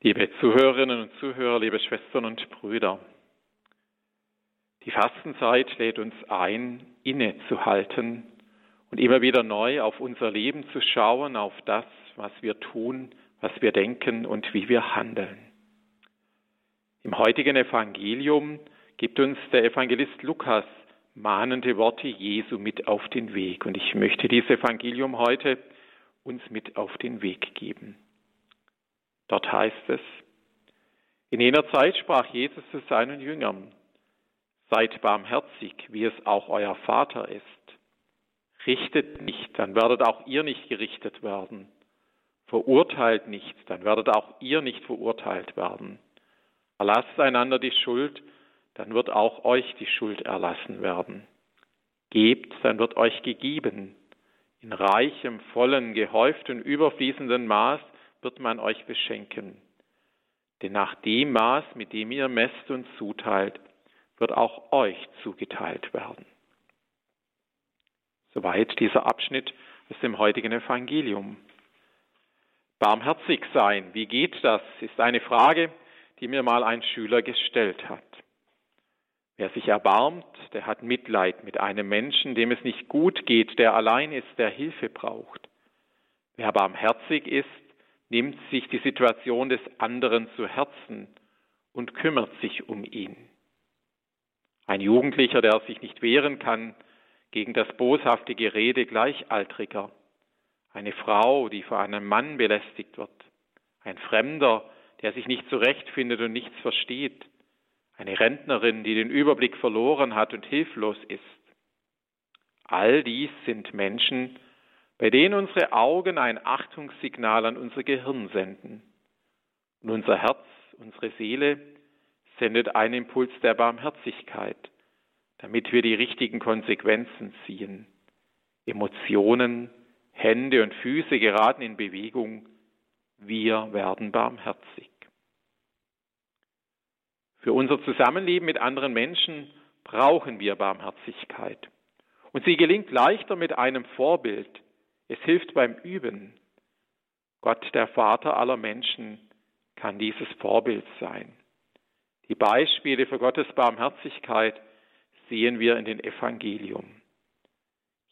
Liebe Zuhörerinnen und Zuhörer, liebe Schwestern und Brüder, die Fastenzeit lädt uns ein, innezuhalten und immer wieder neu auf unser Leben zu schauen, auf das, was wir tun, was wir denken und wie wir handeln. Im heutigen Evangelium gibt uns der Evangelist Lukas mahnende Worte Jesu mit auf den Weg. Und ich möchte dieses Evangelium heute uns mit auf den Weg geben. Dort heißt es, in jener Zeit sprach Jesus zu seinen Jüngern, Seid barmherzig, wie es auch euer Vater ist. Richtet nicht, dann werdet auch ihr nicht gerichtet werden. Verurteilt nicht, dann werdet auch ihr nicht verurteilt werden. Erlasst einander die Schuld, dann wird auch euch die Schuld erlassen werden. Gebt, dann wird euch gegeben. In reichem, vollen, gehäuften, überfließenden Maß wird man euch beschenken. Denn nach dem Maß, mit dem ihr messt und zuteilt, wird auch euch zugeteilt werden. Soweit dieser Abschnitt aus dem heutigen Evangelium. Barmherzig sein, wie geht das, ist eine Frage, die mir mal ein Schüler gestellt hat. Wer sich erbarmt, der hat Mitleid mit einem Menschen, dem es nicht gut geht, der allein ist, der Hilfe braucht. Wer barmherzig ist, nimmt sich die Situation des anderen zu Herzen und kümmert sich um ihn. Ein Jugendlicher, der sich nicht wehren kann gegen das boshafte Gerede Gleichaltriger. Eine Frau, die vor einem Mann belästigt wird. Ein Fremder, der sich nicht zurechtfindet und nichts versteht. Eine Rentnerin, die den Überblick verloren hat und hilflos ist. All dies sind Menschen, bei denen unsere Augen ein Achtungssignal an unser Gehirn senden. Und unser Herz, unsere Seele sendet einen Impuls der Barmherzigkeit, damit wir die richtigen Konsequenzen ziehen. Emotionen, Hände und Füße geraten in Bewegung. Wir werden barmherzig. Für unser Zusammenleben mit anderen Menschen brauchen wir Barmherzigkeit. Und sie gelingt leichter mit einem Vorbild. Es hilft beim Üben. Gott, der Vater aller Menschen, kann dieses Vorbild sein. Die Beispiele für Gottes Barmherzigkeit sehen wir in den Evangelium.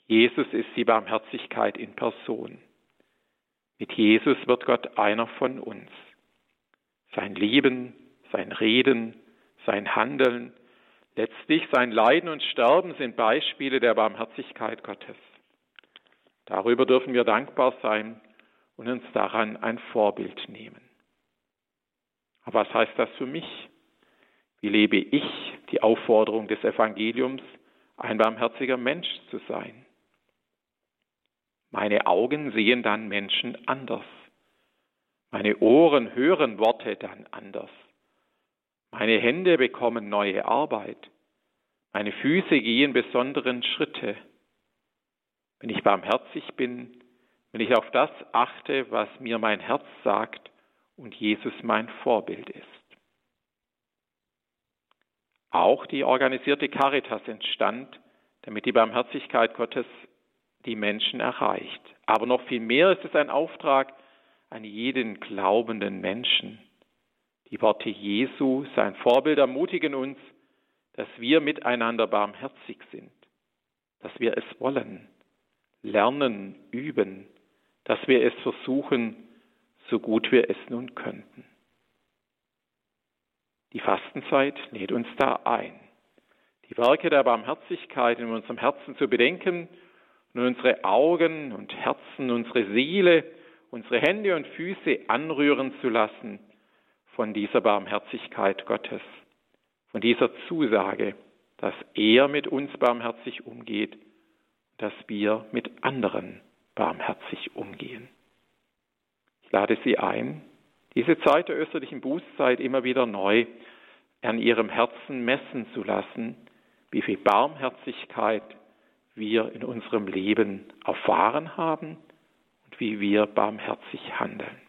Jesus ist die Barmherzigkeit in Person. Mit Jesus wird Gott einer von uns. Sein Leben, sein Reden, sein Handeln, letztlich sein Leiden und Sterben sind Beispiele der Barmherzigkeit Gottes. Darüber dürfen wir dankbar sein und uns daran ein Vorbild nehmen. Aber was heißt das für mich? Wie lebe ich die Aufforderung des Evangeliums, ein barmherziger Mensch zu sein? Meine Augen sehen dann Menschen anders. Meine Ohren hören Worte dann anders. Meine Hände bekommen neue Arbeit. Meine Füße gehen besonderen Schritte. Wenn ich barmherzig bin, wenn ich auf das achte, was mir mein Herz sagt und Jesus mein Vorbild ist. Auch die organisierte Caritas entstand, damit die Barmherzigkeit Gottes die Menschen erreicht. Aber noch viel mehr ist es ein Auftrag an jeden glaubenden Menschen. Die Worte Jesu, sein Vorbild, ermutigen uns, dass wir miteinander barmherzig sind, dass wir es wollen, lernen, üben, dass wir es versuchen, so gut wir es nun könnten. Die Fastenzeit lädt uns da ein, die Werke der Barmherzigkeit in unserem Herzen zu bedenken und unsere Augen und Herzen, unsere Seele, unsere Hände und Füße anrühren zu lassen von dieser Barmherzigkeit Gottes, von dieser Zusage, dass er mit uns barmherzig umgeht, dass wir mit anderen barmherzig umgehen. Ich lade Sie ein, diese Zeit der österlichen Bußzeit immer wieder neu an Ihrem Herzen messen zu lassen, wie viel Barmherzigkeit wir in unserem Leben erfahren haben und wie wir barmherzig handeln.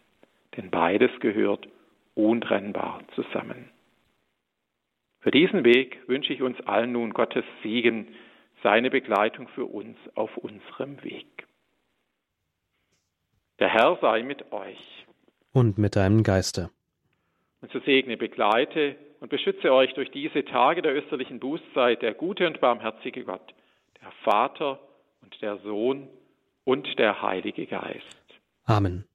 Denn beides gehört untrennbar zusammen. Für diesen Weg wünsche ich uns allen nun Gottes Segen, seine Begleitung für uns auf unserem Weg. Der Herr sei mit euch. Und mit deinem Geiste. Und so segne, begleite und beschütze euch durch diese Tage der österlichen Bußzeit der gute und barmherzige Gott, der Vater und der Sohn und der Heilige Geist. Amen.